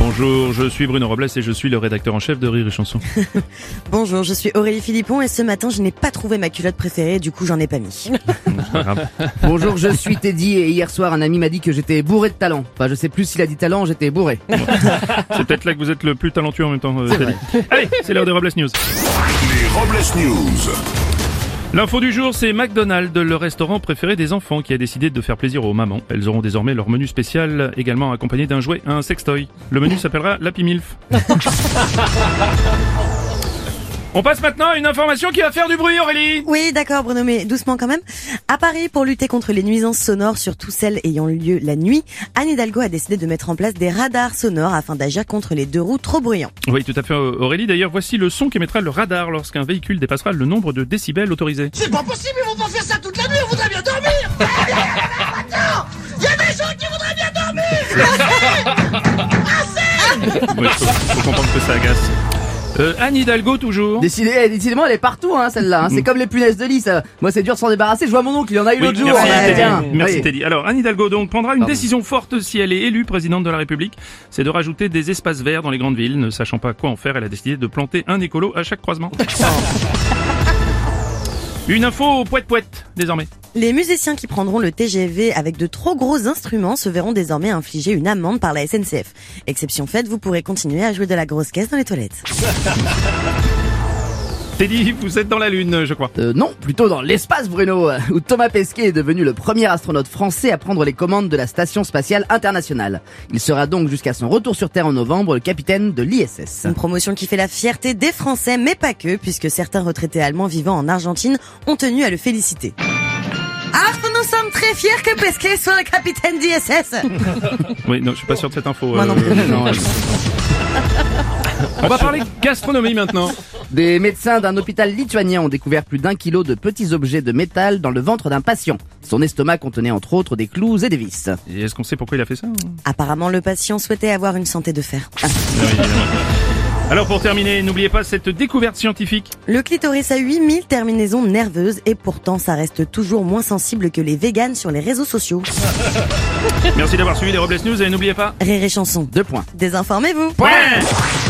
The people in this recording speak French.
Bonjour, je suis Bruno Robles et je suis le rédacteur en chef de Rire et Chanson. Bonjour, je suis Aurélie Philippon et ce matin je n'ai pas trouvé ma culotte préférée, du coup j'en ai pas mis. C'est pas grave. Bonjour, je suis Teddy et hier soir un ami m'a dit que j'étais bourré de talent. Enfin, je sais plus s'il a dit talent, j'étais bourré. C'est peut-être là que vous êtes le plus talentueux en même temps. euh, Teddy. Allez, c'est l'heure des Robles News. Les Robles News. L'info du jour, c'est McDonald's, le restaurant préféré des enfants, qui a décidé de faire plaisir aux mamans. Elles auront désormais leur menu spécial, également accompagné d'un jouet, un sextoy. Le menu s'appellera l'Happy Milf. On passe maintenant à une information qui va faire du bruit, Aurélie Oui, d'accord Bruno, mais doucement quand même. À Paris, pour lutter contre les nuisances sonores, surtout celles ayant lieu la nuit, Anne Hidalgo a décidé de mettre en place des radars sonores afin d'agir contre les deux roues trop bruyants. Oui, tout à fait, Aurélie. D'ailleurs, voici le son qu'émettra le radar lorsqu'un véhicule dépassera le nombre de décibels autorisés. C'est pas possible, ils vont pas faire ça toute la nuit, on voudrait bien dormir Attends Il y a des gens qui voudraient bien dormir Oui, faut, faut comprendre que ça agace. Euh, Anne Hidalgo, toujours. Décidé, eh, décidément, elle est partout, hein, celle-là. hein. C'est comme les punaises de lit, ça. Moi, c'est dur de s'en débarrasser. Je vois mon oncle, il en a eu Oui, l'autre jour. merci, Ouais, Teddy. tiens. Merci Oui. Teddy. Alors, Anne Hidalgo donc prendra une Pardon. décision forte si elle est élue présidente de la République. C'est de rajouter des espaces verts dans les grandes villes. Ne sachant pas quoi en faire, elle a décidé de planter un écolo à chaque croisement. Une info poète poète désormais. Les musiciens qui prendront le TGV avec de trop gros instruments se verront désormais infliger une amende par la SNCF. Exception faite, vous pourrez continuer à jouer de la grosse caisse dans les toilettes. Teddy, vous êtes dans la lune, je crois. Euh, non, plutôt dans l'espace, Bruno, euh, où Thomas Pesquet est devenu le premier astronaute français à prendre les commandes de la Station Spatiale Internationale. Il sera donc jusqu'à son retour sur Terre en novembre le capitaine de l'ISS. Une promotion qui fait la fierté des Français, mais pas que, puisque certains retraités allemands vivant en Argentine ont tenu à le féliciter. Ah, nous sommes très fiers que Pesquet soit le capitaine d'ISS Oui, non, je suis pas sûr de cette info. Moi non plus. non, ouais. On va parler gastronomie maintenant. Des médecins d'un hôpital lituanien ont découvert plus d'un kilo de petits objets de métal dans le ventre d'un patient. Son estomac contenait entre autres des clous et des vis. Et Est-ce qu'on sait pourquoi il a fait ça Apparemment, le patient souhaitait avoir une santé de fer. Évidemment. Alors pour terminer, n'oubliez pas cette découverte scientifique. Le clitoris a 8000 terminaisons nerveuses et pourtant ça reste toujours moins sensible que les véganes sur les réseaux sociaux. Merci d'avoir suivi les Robles News et n'oubliez pas. Rire et chanson. Deux points. Désinformez-vous. Les